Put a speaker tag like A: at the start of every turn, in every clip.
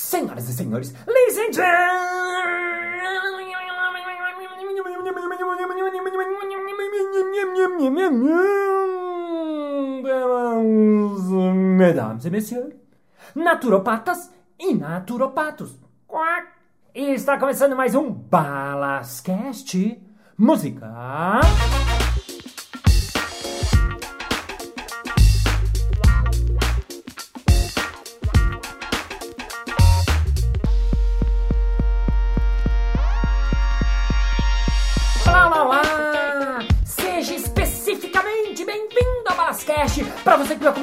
A: Senhoras e senhores, ladies and gentlemen, mesdames et messieurs, naturopatas e naturopatos. Quack. E está começando mais um Balascast Música.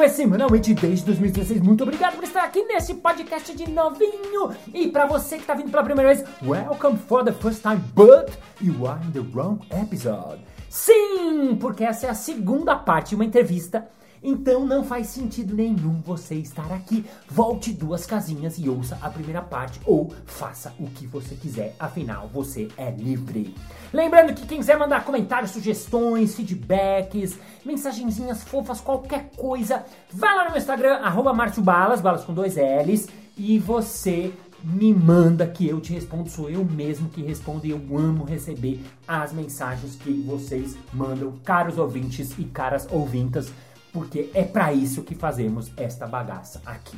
A: Acompanha semanalmente desde 2016, muito obrigado por estar aqui nesse podcast de novinho! E para você que está vindo pela primeira vez, welcome for the first time, but you are in the wrong episode! Sim, porque essa é a segunda parte de uma entrevista então não faz sentido nenhum você estar aqui. Volte duas casinhas e ouça a primeira parte ou faça o que você quiser, afinal você é livre. Lembrando que quem quiser mandar comentários, sugestões, feedbacks, mensagenzinhas fofas, qualquer coisa, vai lá no meu Instagram, arroba Balas, balas com dois L's, e você me manda que eu te respondo, sou eu mesmo que respondo e eu amo receber as mensagens que vocês mandam, caros ouvintes e caras ouvintas porque é para isso que fazemos esta bagaça aqui.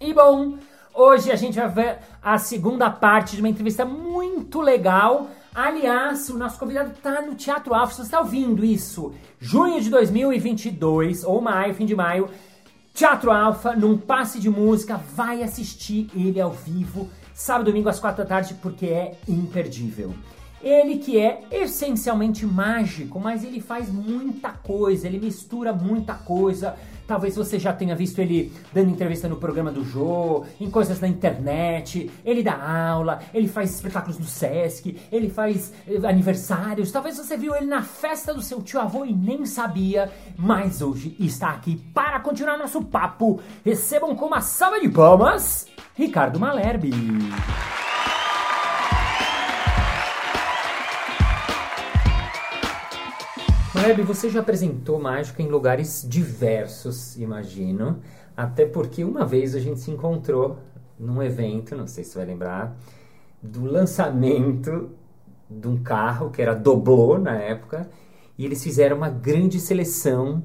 A: E bom, hoje a gente vai ver a segunda parte de uma entrevista muito legal. Aliás, o nosso convidado está no Teatro Alfa, você está ouvindo isso? Junho de 2022, ou maio, fim de maio, Teatro Alfa, num passe de música, vai assistir ele ao vivo, sábado domingo às quatro da tarde, porque é imperdível. Ele que é essencialmente mágico, mas ele faz muita coisa, ele mistura muita coisa. Talvez você já tenha visto ele dando entrevista no programa do Jô, em coisas na internet, ele dá aula, ele faz espetáculos no Sesc, ele faz eh, aniversários. Talvez você viu ele na festa do seu tio avô e nem sabia, mas hoje está aqui para continuar nosso papo. Recebam com uma salva de palmas, Ricardo Malerbe. Web, você já apresentou mágica em lugares diversos, imagino. Até porque uma vez a gente se encontrou num evento, não sei se você vai lembrar, do lançamento de um carro que era Doblô na época, e eles fizeram uma grande seleção.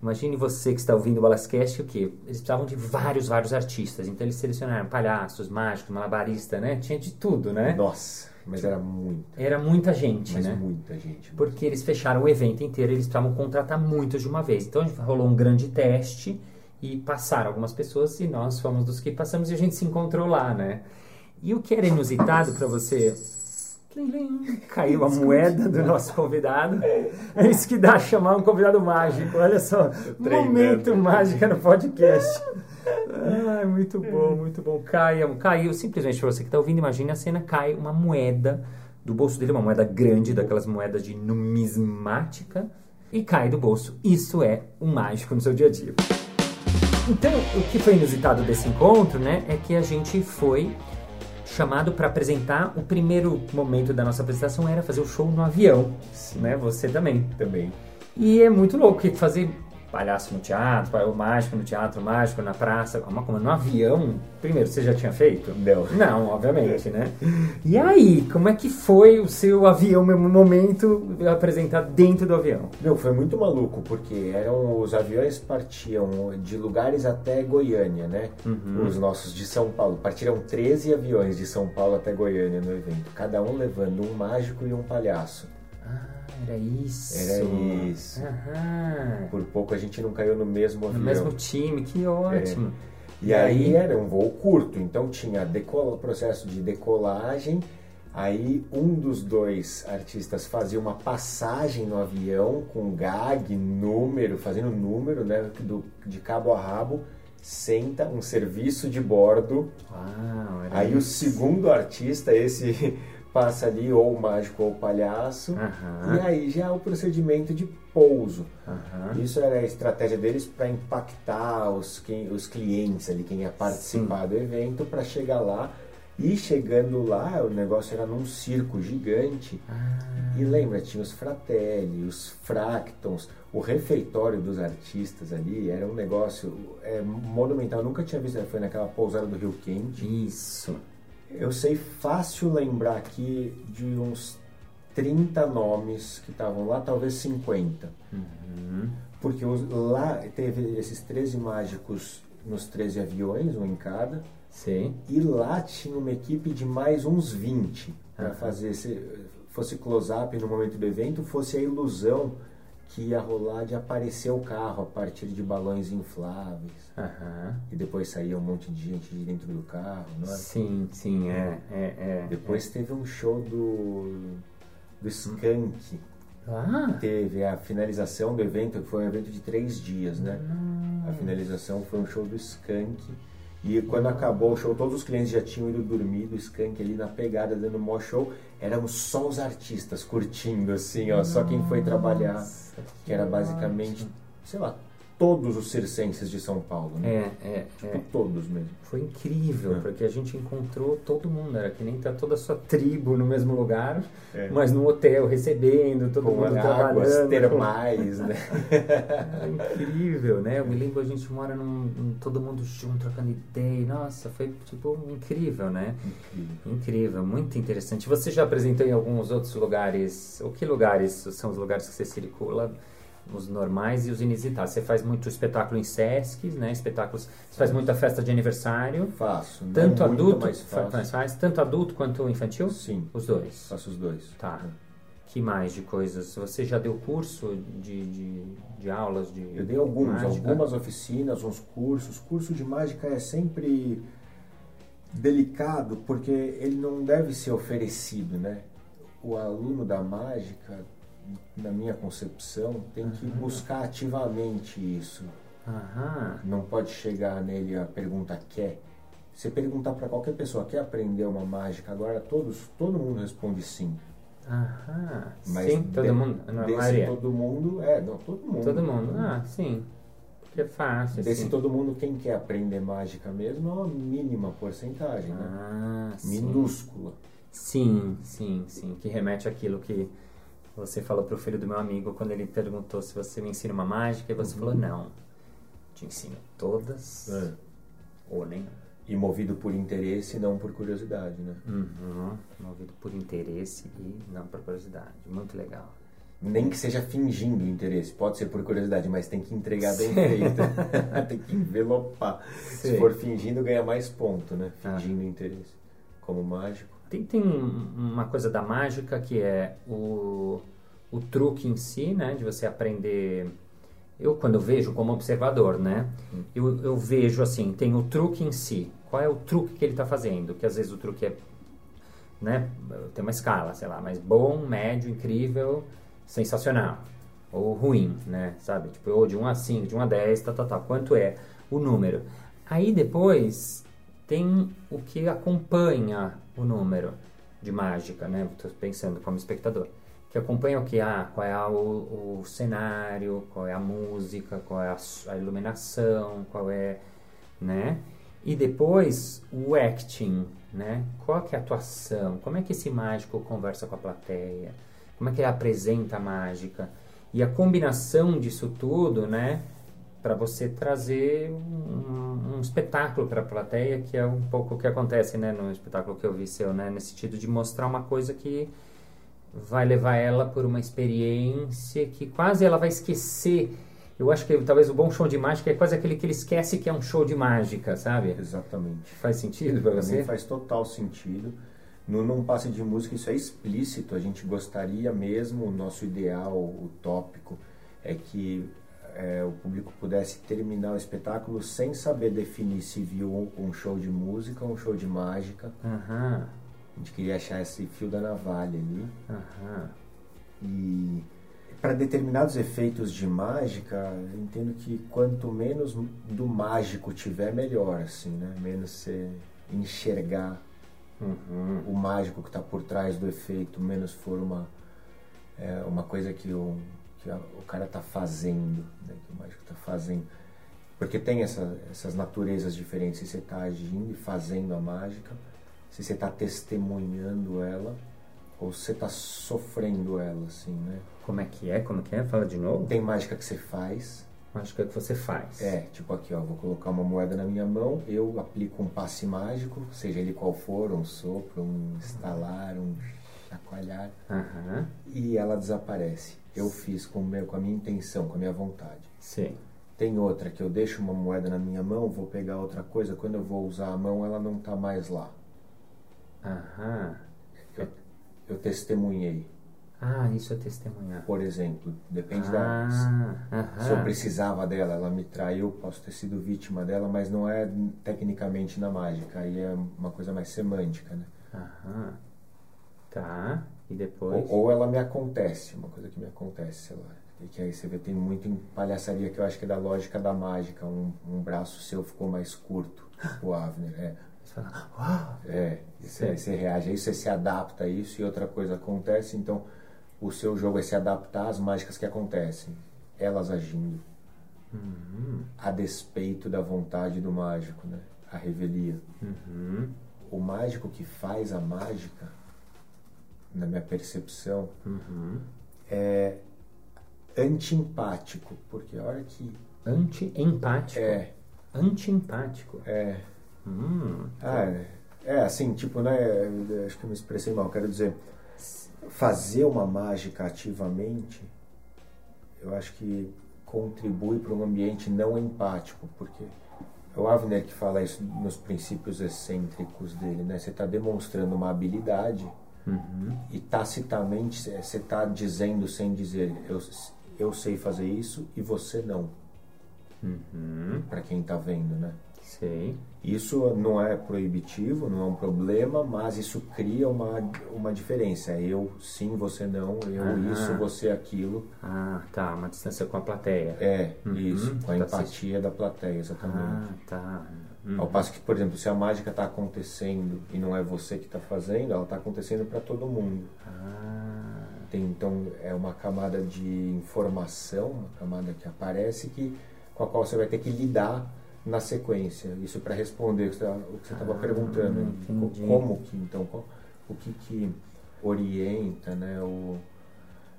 A: Imagine você que está ouvindo o Balascast, o quê? Eles precisavam de vários, vários artistas. Então eles selecionaram palhaços, mágicos, malabarista, né? Tinha de tudo, né?
B: Nossa. Mas era muito.
A: Era muita gente,
B: mas
A: né?
B: muita gente.
A: Porque eles fecharam o evento inteiro, eles precisavam contratar muitos de uma vez. Então a gente rolou um grande teste e passaram algumas pessoas e nós fomos dos que passamos e a gente se encontrou lá, né? E o que era inusitado para você Caiu a moeda do nosso convidado. É isso que dá chamar um convidado mágico. Olha só, momento mágico no podcast. Ai, muito bom, muito bom. Caiu, caiu simplesmente para você que está ouvindo, imagine a cena, cai uma moeda do bolso dele, uma moeda grande, daquelas moedas de numismática, e cai do bolso. Isso é um mágico no seu dia a dia. Então, o que foi inusitado desse encontro, né, é que a gente foi chamado para apresentar. O primeiro momento da nossa apresentação era fazer o show no avião, Sim. né? Você também.
B: Também.
A: E é muito louco fazer palhaço no teatro, o mágico no teatro, mágico na praça, como, como no avião. Primeiro, você já tinha feito?
B: Não.
A: Não, obviamente, né? E aí, como é que foi o seu avião, meu momento apresentar dentro do avião?
B: Meu, foi muito maluco, porque eram os aviões partiam de lugares até Goiânia, né? Uhum. Os nossos de São Paulo. Partiram 13 aviões de São Paulo até Goiânia no evento, cada um levando um mágico e um palhaço.
A: Era isso.
B: Era isso. Aham. Por pouco a gente não caiu no mesmo avião.
A: No mesmo time, que ótimo.
B: É. E, e aí, aí, era um voo curto, então tinha decola, processo de decolagem. Aí um dos dois artistas fazia uma passagem no avião com gag, número, fazendo número, né, do, de cabo a rabo senta um serviço de bordo.
A: Uau,
B: aí
A: isso.
B: o segundo artista, esse passa ali ou o mágico ou o palhaço.
A: Uhum.
B: E aí já é o procedimento de pouso.
A: Uhum.
B: Isso era a estratégia deles para impactar os, quem, os clientes ali, quem ia participar Sim. do evento, para chegar lá E chegando lá, o negócio era num circo gigante.
A: Ah.
B: E lembra, tinha os Fratelli, os Fractons, o refeitório dos artistas ali. Era um negócio é, monumental. Eu nunca tinha visto, foi naquela pousada do Rio Quente.
A: Isso.
B: Eu sei fácil lembrar aqui de uns 30 nomes que estavam lá, talvez 50.
A: Uhum.
B: Porque lá teve esses 13 mágicos nos 13 aviões, um em cada.
A: Sim.
B: E lá tinha uma equipe de mais uns 20 para
A: Aham.
B: fazer, se fosse close-up no momento do evento, fosse a ilusão que ia rolar de aparecer o carro a partir de balões infláveis.
A: Aham.
B: E depois saía um monte de gente de dentro do carro, não é?
A: Sim, sim, é. é, é
B: Depois teve um show do, do Skank.
A: é. Ah!
B: Teve a finalização do evento, que foi um evento de três dias, né? A finalização foi um show do Skank. E quando acabou o show, todos os clientes já tinham ido dormir do Skank ali na pegada, dando maior show. Éramos só os artistas curtindo, assim, ó. Só quem foi trabalhar,
A: Nossa,
B: que era basicamente, sei lá, todos os circenses de São Paulo, né?
A: É, é,
B: Tipo,
A: é.
B: todos mesmo.
A: Foi incrível,
B: É.
A: porque a gente encontrou todo mundo, era que nem tá toda a sua tribo no mesmo lugar,
B: É.
A: mas no hotel, recebendo, todo
B: Com
A: mundo
B: águas
A: trabalhando.
B: termais, né?
A: Incrível, né? Eu me lembro a gente mora num, num- todo mundo junto, trocando ideia. Nossa, foi tipo incrível, né?
B: Incrível.
A: Incrível, muito interessante. Você já apresentou em alguns outros lugares? O que lugares são os lugares que você circula? Os normais e os inusitados. Você faz muito espetáculo em Sesc, né? Espetáculos. Você faz muita festa de aniversário.
B: Faço. não
A: Tanto adulto,
B: mas
A: fa-
B: faço.
A: mas faz, tanto adulto quanto infantil?
B: Sim,
A: Os dois.
B: faço os dois.
A: Tá. Que mais de coisas? Você já deu curso de, de, de aulas de
B: Eu dei alguns,
A: mágica?
B: algumas oficinas, uns cursos. Curso de mágica é sempre delicado porque ele não deve ser oferecido, né? O aluno da mágica, na minha concepção, tem que buscar ativamente isso.
A: Aham.
B: Não pode chegar nele a pergunta quer. Se perguntar para qualquer pessoa quer aprender uma mágica agora, todos, todo mundo responde sim.
A: Aham.
B: Mas
A: sim, todo
B: de-
A: mundo.
B: Desse todo mundo, é, não, todo mundo.
A: Todo mundo. Ah, sim. Porque é fácil.
B: Desse
A: assim.
B: todo mundo, quem quer aprender mágica mesmo é uma mínima porcentagem, né?
A: Ah, sim.
B: Minúscula.
A: Sim, sim, sim. Que remete àquilo que você falou pro filho do meu amigo quando ele perguntou se você me ensina uma mágica e você
B: Uhum.
A: falou não. Te ensino todas
B: É.
A: ou nem.
B: E movido por interesse, não por curiosidade, né?
A: Uhum. Movido por interesse e não por curiosidade. Muito legal.
B: Nem que seja fingindo interesse, pode ser por curiosidade, mas tem que entregar bem feito. tem que envelopar. Se
A: Sei.
B: for fingindo, ganha mais ponto, né?
A: Ah.
B: Fingindo interesse. Como mágico.
A: Tem, tem um- uma coisa da mágica que é o, o truque em si, né? De você aprender. Eu, quando vejo como observador, né? Eu, eu vejo assim: tem o truque em si. Qual é o truque que ele está fazendo? Que às vezes o truque é. Né? Tem uma escala, sei lá, mas bom, médio, incrível, sensacional. Ou ruim, né? Sabe? Tipo, ou de 1 a 5, de 1 a 10, tá, tá, tá. Quanto é o número? Aí depois tem o que acompanha o número de mágica, né? Estou pensando como espectador. Que acompanha o que? Ah, qual é a- o, o cenário, qual é a música, qual é a, a iluminação, qual é, né? E depois o acting, né? Qual que é a atuação? Como é que esse mágico conversa com a plateia? Como é que ele apresenta a mágica? E a combinação disso tudo, né? Para você trazer um, um espetáculo para a plateia, que é um pouco o que acontece, né? No espetáculo que eu vi seu, né? Nesse sentido de mostrar uma coisa que vai levar ela por uma experiência que quase ela vai esquecer. Eu acho que talvez o bom show de mágica é quase aquele que ele esquece que é um show de mágica, sabe?
B: Exatamente.
A: Faz sentido para você?
B: faz total sentido. No Num Passe de Música isso é explícito. A gente gostaria mesmo, o nosso ideal, o tópico, é que é, o público pudesse terminar o espetáculo sem saber definir se viu um show de música ou um show de mágica.
A: Aham,
B: A gente queria achar esse fio da navalha ali.
A: aham.
B: E para determinados efeitos de mágica, eu entendo que quanto menos do mágico tiver, melhor, assim, né? Menos você enxergar
A: Uhum.
B: o mágico que está por trás do efeito, menos for uma, é, uma coisa que, o, que a- o cara está fazendo, né? que o mágico está fazendo. Porque tem essa, essas naturezas diferentes, se você está agindo e fazendo a mágica, se você está testemunhando ela ou se você está sofrendo ela, assim, né?
A: Como é que é? Como é que é? Fala de novo.
B: Tem mágica que você faz.
A: Mágica que você faz.
B: É, tipo aqui, ó, vou colocar uma moeda na minha mão, eu aplico um passe mágico, seja ele qual for, um sopro, um estalar, um chacoalhar,
A: Aham.
B: e ela desaparece. Eu fiz com, meu, com a minha intenção, com a minha vontade.
A: Sim.
B: Tem outra que eu deixo uma moeda na minha mão, vou pegar outra coisa, quando eu vou usar a mão, ela não está mais lá.
A: Aham.
B: Eu, eu testemunhei.
A: Ah, isso é testemunhar.
B: Por exemplo, depende da. Se
A: Ah,
B: eu
A: aham.
B: precisava dela, ela me traiu, posso ter sido vítima dela, mas não é tecnicamente na mágica, aí é uma coisa mais semântica, né?
A: Aham. Tá. E depois?
B: Ou, ou ela me acontece, uma coisa que me acontece, sei lá. E que aí você vê, tem muito em palhaçaria que eu acho que é da lógica da mágica. Um, um braço seu ficou mais curto, o Avner. É,
A: Você fala, uau!
B: é. Você, você reage a isso, você se adapta a isso e outra coisa acontece. Então, o seu jogo é se adaptar às mágicas que acontecem. Elas agindo.
A: Uhum.
B: A despeito da vontade do mágico, né? A revelia.
A: Uhum.
B: O mágico que faz a mágica, na minha percepção,
A: Uhum.
B: é anti-empático, porque a hora que
A: Anti-empático.
B: é,
A: Anti-empático.
B: é,
A: Hum.
B: ah, é, é assim, tipo, né, acho que eu me expressei mal, quero dizer, fazer uma mágica ativamente, eu acho que contribui para um ambiente não empático, porque é o Avner que fala isso nos princípios excêntricos dele, né, você está demonstrando uma habilidade
A: Uhum.
B: e tacitamente você está dizendo sem dizer eu, eu sei fazer isso e você não
A: Uhum.
B: para quem está vendo né
A: Sei.
B: isso não é proibitivo não é um problema mas isso cria uma, uma diferença eu sim você não eu isso você aquilo
A: Ah, tá. Uma distância com a plateia.
B: é
A: Uhum.
B: isso com a
A: Tá
B: empatia da plateia
A: Ah,
B: exatamente
A: tá. Uhum.
B: ao passo que por exemplo se a mágica está acontecendo e não é você que está fazendo ela está acontecendo para todo mundo
A: Ah,
B: Tem, então é uma camada de informação, uma camada que aparece que com a qual você vai ter que lidar na sequência. Isso para responder o que você estava
A: Ah,
B: perguntando.
A: entendi.
B: Co- Como que então qual- o que que orienta, né, o,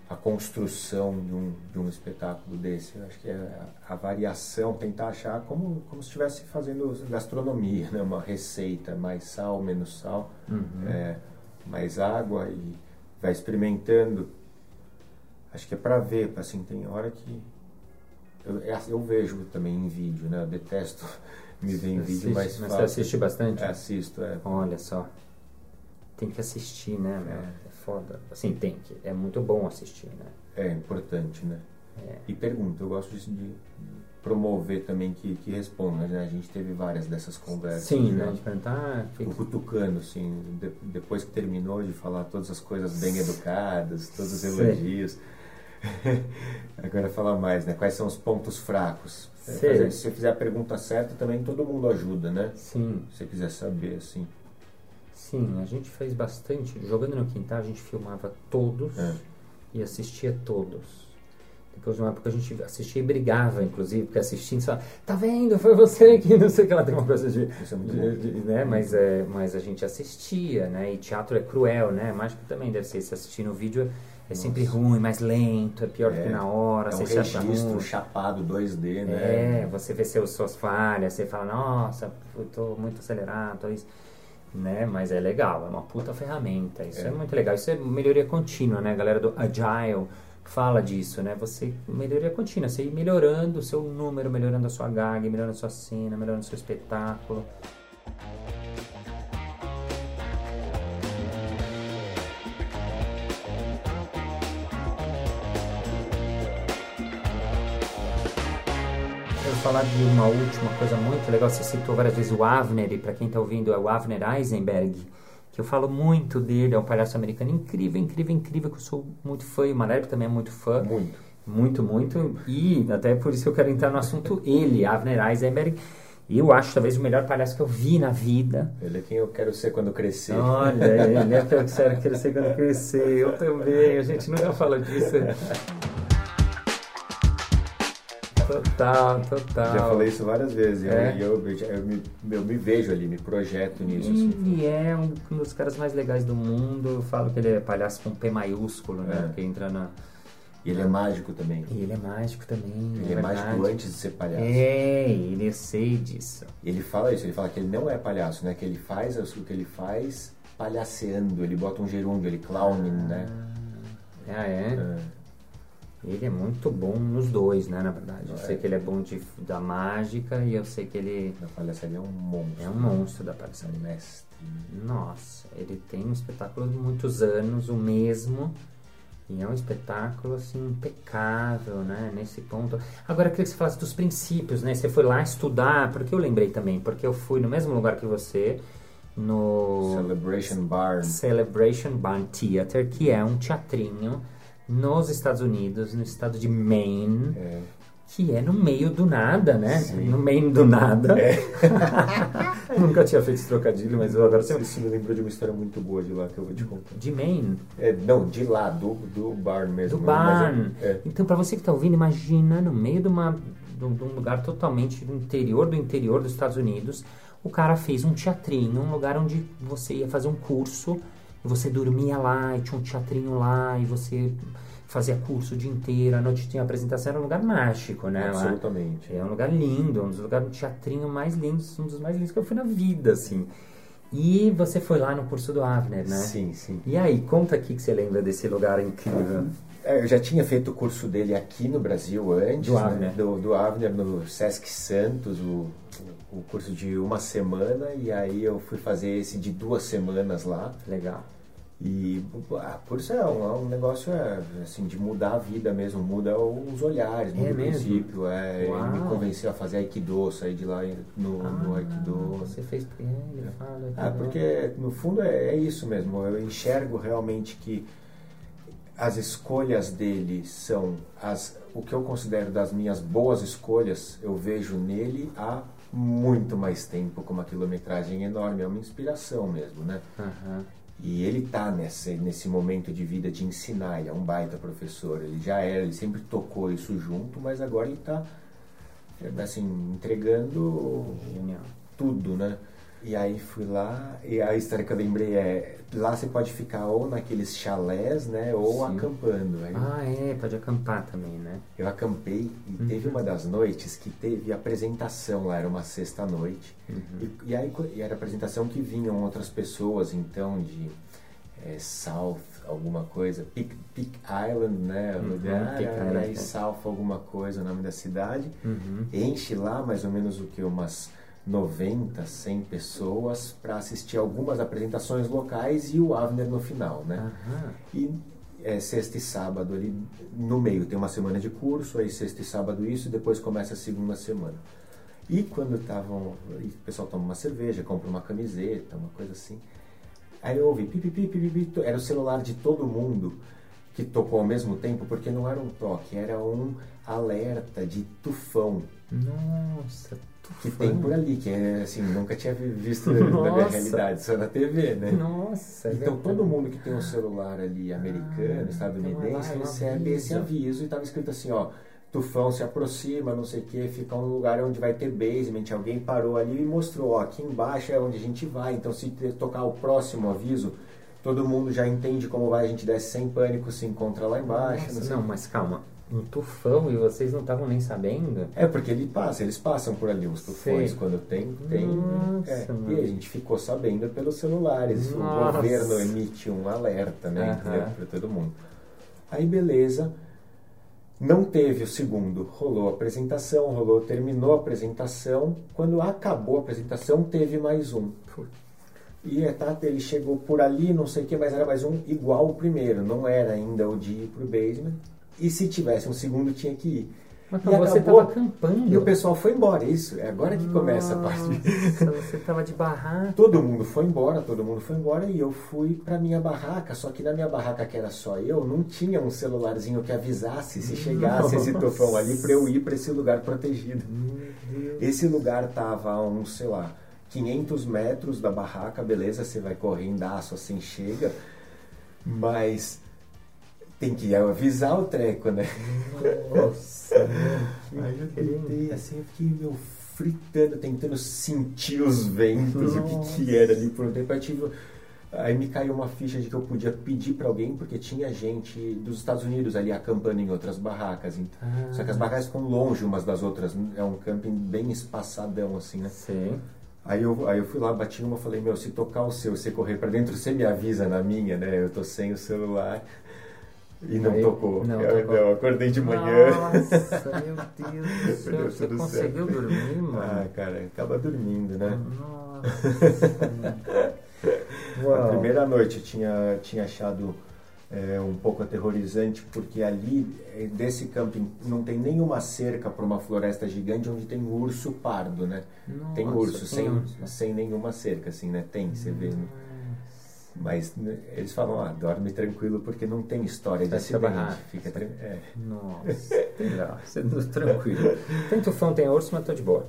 B: a construção de um, de um espetáculo desse? Eu acho que é a, variação, tentar achar como como se estivesse fazendo gastronomia, né, uma receita, mais sal, menos sal
A: uhum.
B: é, mais água e vai experimentando. Acho que é para ver, assim, tem hora que eu, é- eu vejo também em vídeo, né? Eu detesto me ver em vídeo, mas,
A: mas você assiste bastante?
B: É, assisto, é.
A: Olha só. Tem que assistir, né?
B: É.
A: É foda. Assim, tem que. É muito bom assistir, né?
B: É importante, né?
A: É.
B: E pergunta, eu gosto disso de promover também que, que respondam, né? A gente teve várias dessas conversas.
A: Sim,
B: já.
A: né? De perguntar, ah, fica-
B: cutucando, assim, de- depois que terminou de falar todas as coisas bem educadas, todos os elogios. Agora fala mais, né? Quais são os pontos fracos? Fazer- se você fizer a pergunta certa, também todo mundo ajuda, né?
A: Sim,
B: Se você quiser saber, assim.
A: Sim, a gente fez bastante. Jogando no quintal, a gente filmava todos
B: É.
A: e assistia todos. Depois de uma época a gente assistia e brigava, inclusive, porque assistindo só, tá vendo, foi você que não sei o que ela tem uma coisa de.
B: Isso é muito
A: de- de- né? mas, é, mas a gente assistia, né? E teatro é cruel, né? Mágico também deve ser. Se assistir no vídeo é sempre ruim, mais lento, é pior do que
B: É,
A: na hora,
B: É um
A: você
B: registro
A: ruim.
B: chapado 2D, né?
A: É, você vê seus, suas falhas, você fala, nossa, eu tô muito acelerado, tô isso. Né? Mas é legal, é uma puta ferramenta. Isso é.
B: É.
A: muito legal. Isso é melhoria contínua, né? A galera do Agile fala disso, né? Você, melhoria contínua, você ir melhorando o seu número, melhorando a sua gag, melhorando a sua cena, melhorando o seu espetáculo. Falar de uma última coisa muito legal. Você citou várias vezes o Avner, e para quem está ouvindo, é o Avner Eisenberg, que eu falo muito dele, é um palhaço americano incrível, incrível, incrível, que eu sou muito fã, e o Manelli também é muito fã.
B: Muito.
A: Muito, muito. E até por isso que eu quero entrar no assunto ele, Avner Eisenberg. Eu acho talvez o melhor palhaço que eu vi na vida.
B: Ele é quem eu quero ser quando crescer.
A: Olha, ele é que eu quero crescer quando crescer. Eu também. A gente nunca fala disso. Total, total.
B: Já falei isso várias vezes.
A: É?
B: Eu, eu, eu, eu me, eu me vejo ali, me projeto nisso. assim.
A: Ele é um, dos caras mais legais do mundo. Eu falo que ele é palhaço com P maiúsculo, né?
B: É.
A: Porque entra na.
B: E ele é mágico também.
A: E ele é mágico também.
B: Ele é,
A: verdade.
B: mágico antes de ser palhaço.
A: É, ele eu sei disso.
B: Ele fala isso, ele fala que ele não é palhaço, né? Que ele faz o que ele faz palhaceando. Ele bota um gerúndio, ele clown, né?
A: Ah, é?
B: É.
A: Ele é muito bom nos dois, né? Na verdade. Eu
B: É.
A: sei que ele é bom de, da mágica e eu sei que ele
B: Na palhaçaria é um monstro.
A: é um monstro da palhaçaria.
B: mestre.
A: Nossa, ele tem um espetáculo de muitos anos, o mesmo. E é um espetáculo, assim, impecável, né? Nesse ponto. Agora, eu queria que você falasse dos princípios, né? Você foi lá estudar, porque eu lembrei também, porque eu fui no mesmo lugar que você, no
B: Celebration Bar.
A: Celebration Barn Theater, que é um teatrinho nos Estados Unidos, no estado de Maine,
B: É.
A: que é no meio do nada, né?
B: Sim.
A: No meio do nada. Nunca tinha feito esse trocadilho, mas eu agora
B: Isso,
A: sei.
B: isso me lembrou de uma história muito boa de lá que eu vou te contar.
A: De Maine.
B: É, não, de lá, do, do bar mesmo.
A: Do
B: mas
A: barn.
B: é- é.
A: Então, para você que está ouvindo, imagina no meio de, uma, de um lugar totalmente do interior do interior dos Estados Unidos, o cara fez um teatrinho, um lugar onde você ia fazer um curso você dormia lá e tinha um teatrinho lá e você fazia curso o dia inteiro, à noite tinha apresentação, era um lugar mágico, né? lá.
B: Absolutamente.
A: É um lugar lindo, um dos lugares, um teatrinho mais lindos, um dos mais lindos que eu fui na vida, assim. E você foi lá no curso do Avner, né?
B: Sim, sim.
A: E aí, conta aqui que você lembra desse lugar incrível.
B: É, eu já tinha feito o curso dele aqui no Brasil antes,
A: Do
B: né?
A: Avner.
B: do, do Avner no Sesc Santos, o, o curso de uma semana, e aí eu fui fazer esse de duas semanas lá.
A: Legal.
B: E ah, por isso é um, é um negócio é, assim, de mudar a vida mesmo, muda os olhares, muda
A: É
B: o princípio. É, ele me convenceu a fazer Aikido, sair de lá no, no
A: Ah,
B: Aikido.
A: Você fez. É, ele fala.
B: Ah, porque no fundo é, é isso mesmo. Eu enxergo realmente que as escolhas dele são as, o que eu considero das minhas boas escolhas. Eu vejo nele há muito mais tempo com uma quilometragem enorme. É uma inspiração mesmo, né?
A: Aham.
B: E ele tá nesse, nesse momento de vida de ensinar, ele é um baita professor. Ele já era, ele sempre tocou isso junto, mas agora ele tá assim, entregando
A: Genial.
B: tudo, né? E aí fui lá, e a história que eu lembrei é, lá você pode ficar ou naqueles chalés, né, ou
A: Sim.
B: acampando. Aí
A: Ah, é, pode acampar também, né?
B: eu acampei e
A: Uhum.
B: teve uma das noites que teve apresentação lá, era uma sexta-noite.
A: Uhum.
B: E, e aí e era apresentação que vinham outras pessoas, então, de eh, South, alguma coisa, Peak, Peak Island, né, o
A: Uhum,
B: lugar, e aí
A: é.
B: South alguma coisa, o nome da cidade.
A: Uhum.
B: Enche lá mais ou menos o que, umas 90, 100 pessoas para assistir algumas apresentações locais e o Avner no final, né?
A: Aham.
B: E é, sexta e sábado ali no meio tem uma semana de curso, aí sexta e sábado isso, e depois começa a segunda semana. E quando estavam, o pessoal toma uma cerveja, compra uma camiseta, uma coisa assim. Aí eu ouvi pipi, pipi, pipi, to- era o celular de todo mundo que tocou ao mesmo tempo, porque não era um toque, era um alerta de tufão
A: Nossa,
B: que tem por ali, que é assim, nunca tinha visto na minha
A: Nossa.
B: realidade, só na TV, né?
A: Nossa, é
B: Então
A: verdade.
B: todo mundo que tem um celular ali americano,
A: Ah,
B: estadunidense,
A: então é é um
B: recebe esse
A: aviso.
B: e estava escrito assim, ó, tufão se aproxima, não sei o que, fica um lugar onde vai ter basement, alguém parou ali e mostrou, ó, aqui embaixo é onde a gente vai, então se tocar o próximo aviso, todo mundo já entende como vai, a gente desce sem pânico, se encontra lá embaixo,
A: Nossa,
B: não
A: não, mas calma. Um tufão e vocês não estavam nem sabendo?
B: É porque ele passa, eles passam por ali os tufões
A: Sei.
B: quando tem, tem.
A: Nossa,
B: é. E a gente ficou sabendo pelos celulares.
A: Nossa.
B: O governo emite um alerta, né? Entendeu? Pra todo mundo. Aí beleza. Não teve o segundo. Rolou a apresentação, rolou, terminou a apresentação. Quando acabou a apresentação, teve mais um. E é, tá, ele chegou por ali, não sei o que, mas era mais um igual o primeiro. Não era ainda o de ir pro basement. E se tivesse um segundo, tinha que ir.
A: Mas
B: E
A: você estava acampando.
B: E o pessoal foi embora, isso. É agora que começa a parte.
A: Nossa, você estava de barraca.
B: Todo mundo foi embora, todo mundo foi embora e eu fui pra minha barraca. Só que na minha barraca, que era só eu, não tinha um celularzinho que avisasse se chegasse esse
A: Nossa.
B: tufão ali pra eu ir pra esse lugar protegido. Esse lugar tava a uns, sei lá, 500 metros da barraca, beleza, você vai correndo, assim chega, mas tem que avisar o treco, né?
A: Nossa,
B: Aí eu tentei assim, eu fiquei meu fritando, tentando sentir os ventos, o que, que era ali por um tempo. Eu tive, aí me caiu uma ficha de que eu podia pedir para alguém, porque tinha gente dos Estados Unidos ali acampando em outras barracas. Então,
A: Ah.
B: Só que as barracas ficam longe umas das outras, é um camping bem espaçadão assim, né?
A: Sim.
B: Aí eu, aí eu fui lá, bati uma, falei, meu, se tocar o seu, você correr pra dentro, você me avisa na minha, né? Eu tô sem o celular. E não
A: Aí,
B: tocou.
A: não
B: eu,
A: tocou.
B: acordei de manhã.
A: Nossa, meu Deus do céu.
B: Deu
A: Você conseguiu
B: certo.
A: dormir,
B: Ah,
A: mano?
B: cara, acaba dormindo, né?
A: Nossa.
B: A primeira noite eu tinha, tinha achado é, um pouco aterrorizante, porque ali, é, desse camping, não tem nenhuma cerca para uma floresta gigante onde tem urso pardo, né? tem
A: Nossa,
B: urso,
A: tem
B: sem,
A: urso.
B: sem nenhuma cerca, assim, né? Tem, você vê. né? Mas né, eles falam, ah, dorme tranquilo porque não tem história de acidente. Fica tran- é.
A: Nossa, legal. Tranquilo. Tem tufão, tem urso, mas tô de boa.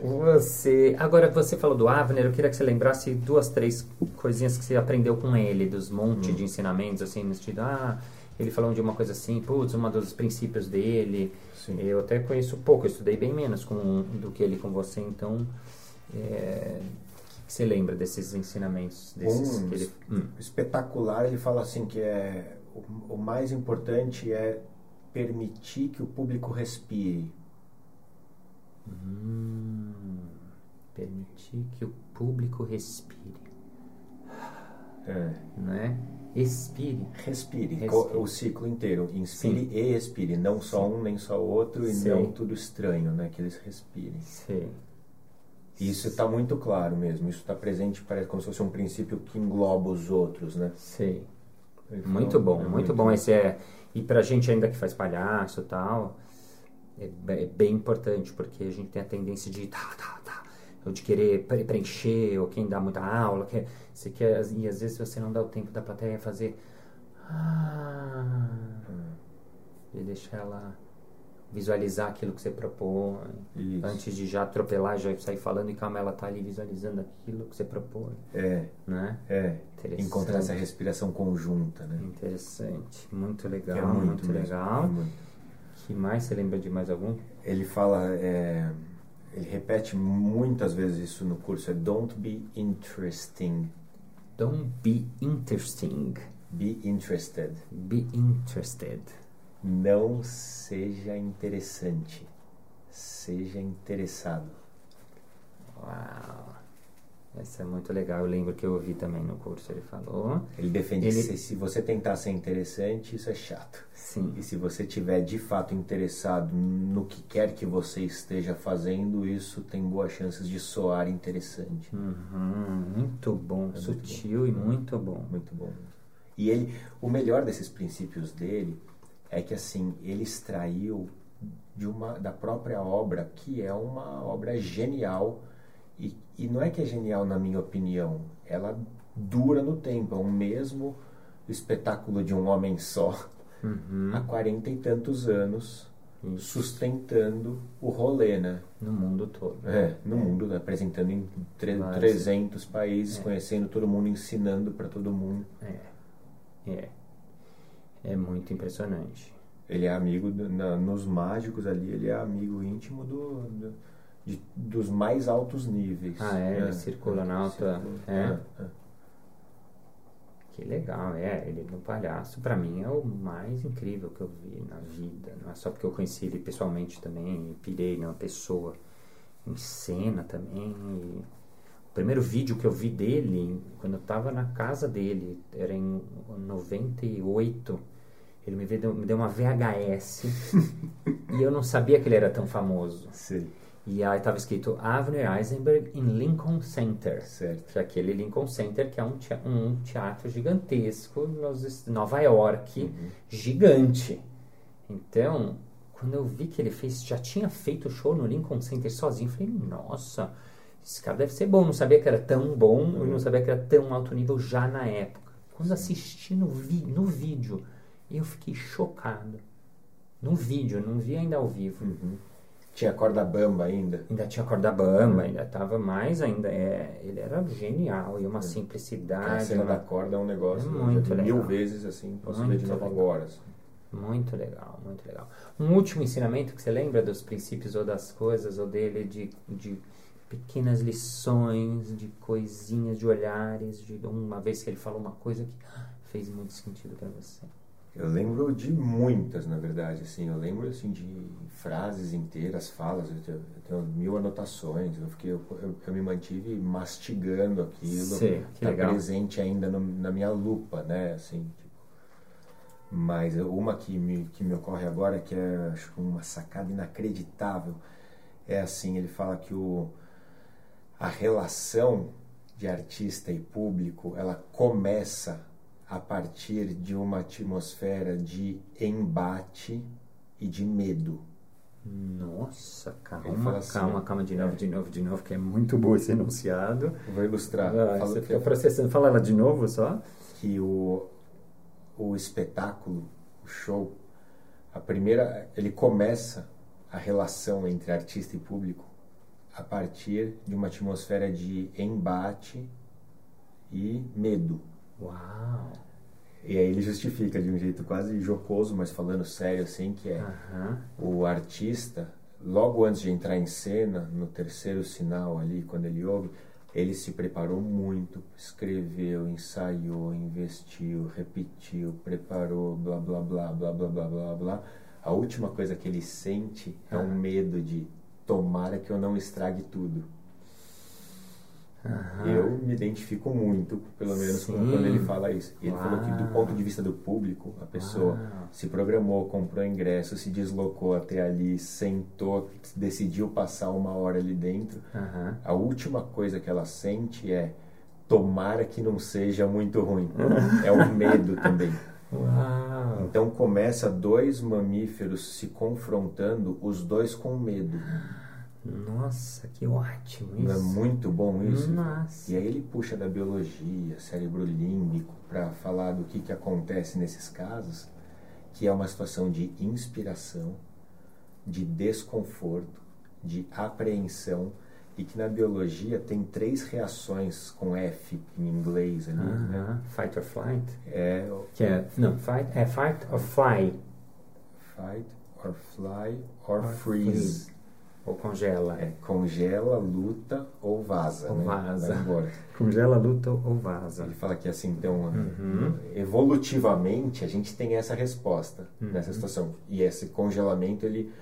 A: Você. Agora, você falou do Avner, eu queria que você lembrasse duas, três coisinhas que você aprendeu com ele, dos monte de ensinamentos, assim, no sentido, ah, ele falou de uma coisa assim, putz, uma dos princípios dele.
B: Sim.
A: Eu até conheço pouco, eu estudei bem menos com, do que ele com você, então. É, que você lembra desses ensinamentos? Desses
B: Um
A: ele, hum,
B: espetacular, ele fala assim que é o, o mais importante é permitir que o público respire.
A: Hum, permitir que o público respire,
B: É.
A: né? Expire.
B: Respire,
A: Respire.
B: co- o ciclo inteiro. Inspire e expire, não só um nem só outro e
A: Sim.
B: não tudo estranho, né? Que eles respirem.
A: Sei.
B: Isso está muito claro mesmo. Isso está presente, parece como se fosse um princípio que engloba os outros, né? Ele fala-
A: Muito bom,
B: é
A: muito, bom. Esse é. E pra gente ainda que faz palhaço e tal, é, é bem importante, porque a gente tem a tendência de tá, tá, tá, ou de querer pre- preencher, ou quem dá muita aula, quer, você quer, e às vezes você não dá o tempo da plateia fazer. Ah, e deixar ela visualizar aquilo que você propõe.
B: Isso.
A: Antes de já atropelar, já sair falando, e calma, ela tá ali visualizando aquilo que você propõe,
B: É,
A: né?
B: é. Encontrar essa respiração conjunta, né?
A: Interessante, muito legal,
B: É
A: muito,
B: mesmo,
A: legal.
B: é muito.
A: Que mais você lembra de mais algum?
B: Ele fala, é, ele repete muitas vezes isso no curso, é don't be interesting,
A: Don't be interesting,
B: be interested.
A: be interested.
B: Não seja interessante, seja interessado.
A: Uau, essa é muito legal. Eu lembro que eu ouvi também no curso, ele falou.
B: Ele defende
A: Ele-
B: que se, você tentar ser interessante, isso é chato.
A: Sim,
B: E se você tiver de fato interessado no que quer que você esteja fazendo, isso tem boas chances de soar interessante.
A: Uhum, muito bom,
B: É muito
A: sutil e muito bom.
B: Muito bom. E ele, o melhor desses princípios dele é que assim, ele extraiu de uma da própria obra, que é uma obra genial e, e não é que é genial na minha opinião, ela dura no tempo, é o mesmo espetáculo de um homem só
A: Uhum,
B: há quarenta e tantos anos sustentando o rolê, né?
A: no mundo todo.
B: É, no mundo, né? apresentando em tre-
A: Vários.
B: 300 países,
A: É.
B: conhecendo todo mundo, ensinando para todo mundo.
A: É, é. É muito impressionante.
B: Ele é amigo, na- nos mágicos ali, ele é amigo íntimo do, do- de- dos mais altos níveis.
A: Ah, é? Ele circula na alta-
B: circula-
A: é?
B: é.
A: Que legal, é. Ele no palhaço, pra mim, é o mais incrível que eu vi na vida. Não é só porque eu conheci ele pessoalmente também, e pirei numa pessoa em cena também. e O primeiro vídeo que eu vi dele, quando eu tava na casa dele, era em 98. Ele me deu, me deu uma VHS e eu não sabia que ele era tão famoso.
B: Sim,
A: E aí tava escrito Avner Eisenberg em Lincoln Center.
B: certo.
A: Que é aquele Lincoln Center, que é um teatro, um teatro gigantesco nos Nova York,
B: Uhum.
A: gigante. Então, quando eu vi que ele fez, já tinha feito show no Lincoln Center sozinho, falei, nossa, esse cara deve ser bom. Não sabia que era tão bom,
B: Uhum.
A: não sabia que era tão alto nível já na época. Quando assisti no, vi, no vídeo, eu fiquei chocado. No vídeo, não vi ainda ao vivo.
B: Uhum. Tinha corda bamba ainda.
A: Ainda tinha corda bamba, ainda tava mais ainda. É, ele era genial e uma
B: A
A: simplicidade.
B: cena
A: uma-
B: da corda é um negócio
A: É muito
B: vi mil
A: legal.
B: vezes assim, posso
A: Muito
B: ver de novo
A: legal.
B: agora. assim.
A: Muito legal, muito legal. Um último ensinamento que você lembra dos princípios ou das coisas, ou dele, de, de pequenas lições, de coisinhas, de olhares, de uma vez que ele falou uma coisa que fez muito sentido para você.
B: Eu lembro de muitas, na verdade, assim, eu lembro assim de frases inteiras, falas, eu tenho, eu tenho mil anotações, eu fiquei, eu, eu- eu me mantive mastigando aquilo,
A: que
B: tá
A: legal.
B: presente ainda no- na minha lupa, né, assim, tipo. mas uma que me, que me ocorre agora, que é acho uma sacada inacreditável, é assim, ele fala que o, a relação de artista e público, ela começa a partir de uma atmosfera de embate e de medo.
A: Nossa, calma,
B: assim,
A: calma, calma, de novo,
B: É.
A: de novo, de novo, que é muito bom esse enunciado.
B: Vou ilustrar.
A: Ah,
B: Fala
A: você fica processando. Fala ela de novo só.
B: que o, o espetáculo, o show, a primeira, ele começa a relação entre artista e público a partir de uma atmosfera de embate e medo.
A: Uau!
B: E aí ele justifica de um jeito quase jocoso, mas falando sério assim, que é o artista, logo antes de entrar em cena, no terceiro sinal ali, quando ele ouve, ele se preparou muito, escreveu, ensaiou, investiu, repetiu, preparou, blá blá blá blá blá blá blá blá. A última coisa que ele sente é um medo de tomara que eu não estrague tudo.
A: Aham.
B: Eu me identifico muito, pelo menos
A: Sim.
B: quando ele fala isso. Ele falou que do
A: Uau.
B: ponto de vista do público, a pessoa
A: Uau.
B: se programou, comprou ingresso, se deslocou até ali, sentou, decidiu passar uma hora ali dentro.
A: Aham.
B: A última coisa que ela sente é tomara que não seja muito ruim. é o medo também.
A: Uau!
B: Então começa dois mamíferos se confrontando, os dois com medo.
A: Nossa, que ótimo isso.
B: Não é muito bom isso?
A: Nossa.
B: E aí ele puxa da biologia, cérebro límbico, para falar do que, que acontece nesses casos, que é uma situação de inspiração, de desconforto, de apreensão, e que na biologia tem três reações com F em inglês ali, né?
A: Fight or flight?
B: É
A: Que é, não, fight, é fight or fly.
B: fight, or fly, or,
A: Or
B: freeze.
A: Ou congela.
B: É, congela, luta ou vaza.
A: Ou
B: né?
A: vaza.
B: Vai embora.
A: Congela, luta ou vaza.
B: Ele fala que assim, então,
A: Uhum.
B: evolutivamente, a gente tem essa resposta
A: Uhum.
B: nessa situação. E esse congelamento, ele,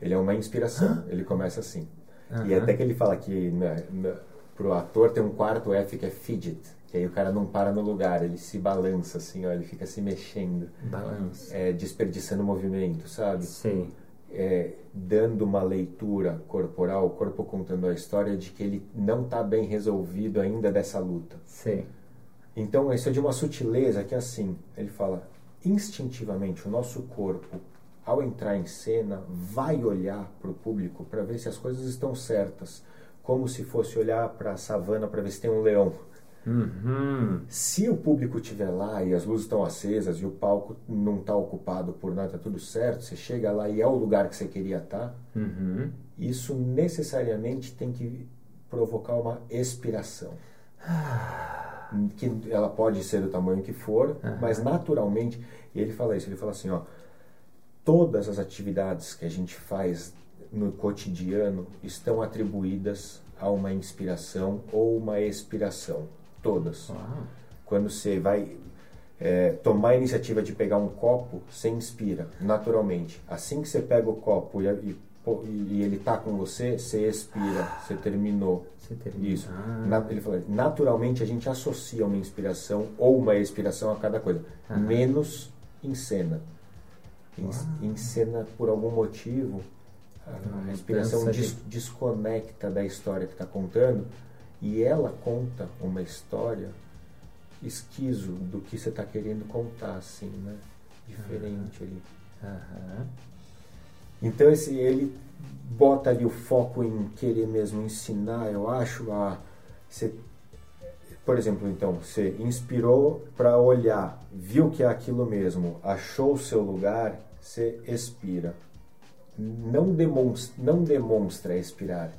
B: ele é uma inspiração. Ele começa assim. E
A: Aham.
B: até que ele fala que né, na, pro ator tem um quarto F que é fidget. Que aí o cara não para no lugar, ele se balança assim, ó, ele fica se mexendo,
A: Balança.
B: é, desperdiçando movimento, sabe?
A: Sei.
B: é, dando uma leitura corporal, o corpo contando a história de que ele não está bem resolvido ainda dessa luta.
A: Sei.
B: Então, isso é de uma sutileza que, assim, ele fala, instintivamente, o nosso corpo, ao entrar em cena, vai olhar para o público para ver se as coisas estão certas, como se fosse olhar para a savana para ver se tem um leão.
A: Uhum.
B: Se o público estiver lá e as luzes estão acesas e o palco não está ocupado por nada, está tudo certo, você chega lá e é o lugar que você queria estar,
A: Uhum.
B: isso necessariamente tem que provocar uma expiração. Que ela pode ser do tamanho que for, mas naturalmente, e ele fala isso, ele fala assim, ó, todas as atividades que a gente faz no cotidiano estão atribuídas a uma inspiração ou uma expiração, todas.
A: Uau.
B: Quando você vai é, tomar a iniciativa de pegar um copo, você inspira, naturalmente. Assim que você pega o copo e, e, e ele tá com você, você expira, você terminou.
A: Você termina.
B: Isso.
A: Ah.
B: Na- ele falou, naturalmente a gente associa uma inspiração ou uma expiração a cada coisa,
A: Aham.
B: menos em cena. Em, em cena, por algum motivo, a inspiração des- desconecta da história que está contando e ela conta uma história esquizo do que você está querendo contar, assim, né? Diferente ali.
A: Aham.
B: Então esse, ele bota ali o foco em querer mesmo ensinar, eu acho, a você, por exemplo, então, você inspirou para olhar, viu que é aquilo mesmo, achou o seu lugar, você expira. não demonstra, não demonstra expirar.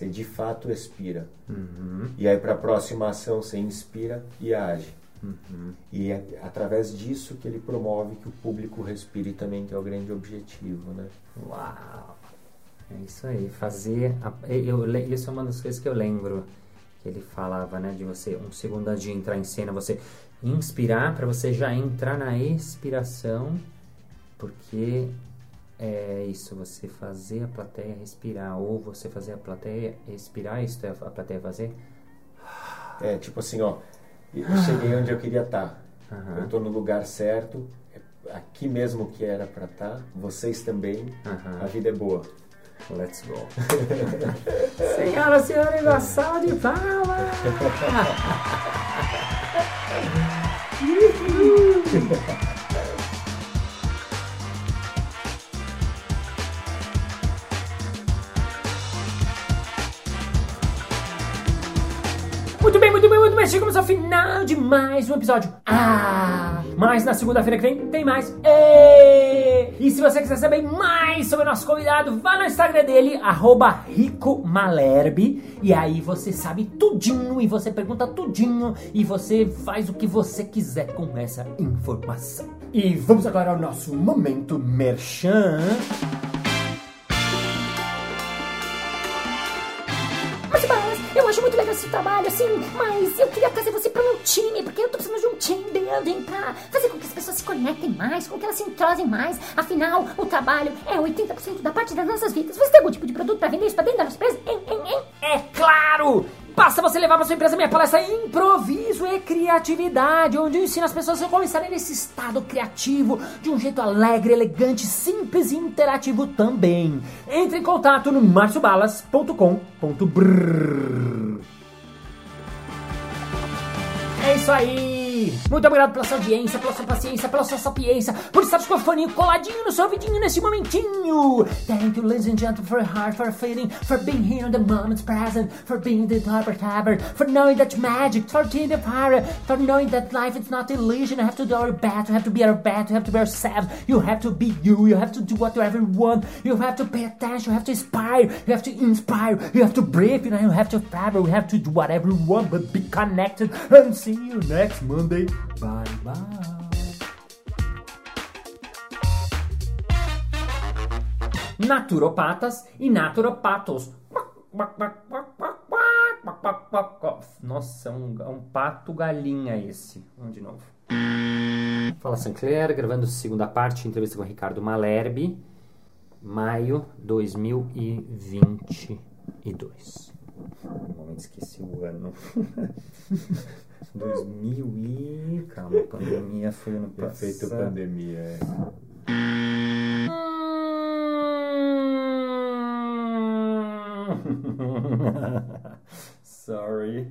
B: Você de fato expira.
A: Uhum.
B: E aí para a próxima ação você inspira e age.
A: Uhum.
B: E é através disso que ele promove que o público respire também, que é o grande objetivo, né?
A: Uau! É isso aí, fazer. A, eu, eu, isso é uma das coisas que eu lembro que ele falava, né? De você, um segundo antes de entrar em cena, você inspirar para você já entrar na expiração, porque é isso, você fazer a plateia respirar, ou você fazer a plateia expirar, isso é a plateia fazer.
B: É tipo assim, ó, eu cheguei onde eu queria estar.
A: Aham.
B: Eu estou no lugar certo, é aqui mesmo que era para estar, vocês também, a vida é boa.
A: Let's go. Senhoras e senhores, uma salva de palmas! Chegamos ao final de mais um episódio. Ah! Mas na segunda-feira que vem tem mais. Ê! E se você quiser saber mais sobre o nosso convidado, vá no Instagram dele, arroba Rico Malherbe. E aí você sabe tudinho, e você pergunta tudinho, e você faz o que você quiser com essa informação. E vamos agora ao nosso momento merchan.
C: Assim, mas eu queria trazer você para meu time, porque eu tô precisando de um team building pra fazer com que as pessoas se conectem mais, com que elas se entrosem mais. Afinal, o trabalho é 80% da parte das nossas vidas. Você tem algum tipo de produto pra vender isso pra dentro da nossa empresa? Hein, hein, hein?
A: É claro! Basta você levar para sua empresa minha palestra Improviso e Criatividade, onde eu ensino as pessoas a começarem nesse estado criativo de um jeito alegre, elegante, simples e interativo também. Entre em contato no marciobalas.com.br. É isso aí! Muito obrigado pela sua audiência, pela sua paciência, pela sua sapiência, por estar com o fone coladinho no seu ouvidinho nesse momentinho. Thank you, ladies and gentlemen, for your heart, for feeling, for being here in the moments present, for being the Topper Tavern, for knowing that magic, for being the pirate, for knowing that life is not illusion. You have to do our best, you have to be our best, you have to be ourselves, you have to be you, you have to do whatever you want, you have to pay attention, you have to inspire, you have to inspire, you have to breathe, you, know, you have to travel, you have to do whatever you want, but be connected, and see you next Monday. Bye bye. Naturopatas e naturopatos. Nossa, é um, é um pato galinha esse. Vamos de novo. Fala Sinclair, gravando segunda parte, entrevista com o Ricardo Malherbe, maio 2022. No momento esqueci o ano. 2000 e... Calma, a pandemia foi ano
B: Efeito
A: passado.
B: pandemia. é.
A: Sorry.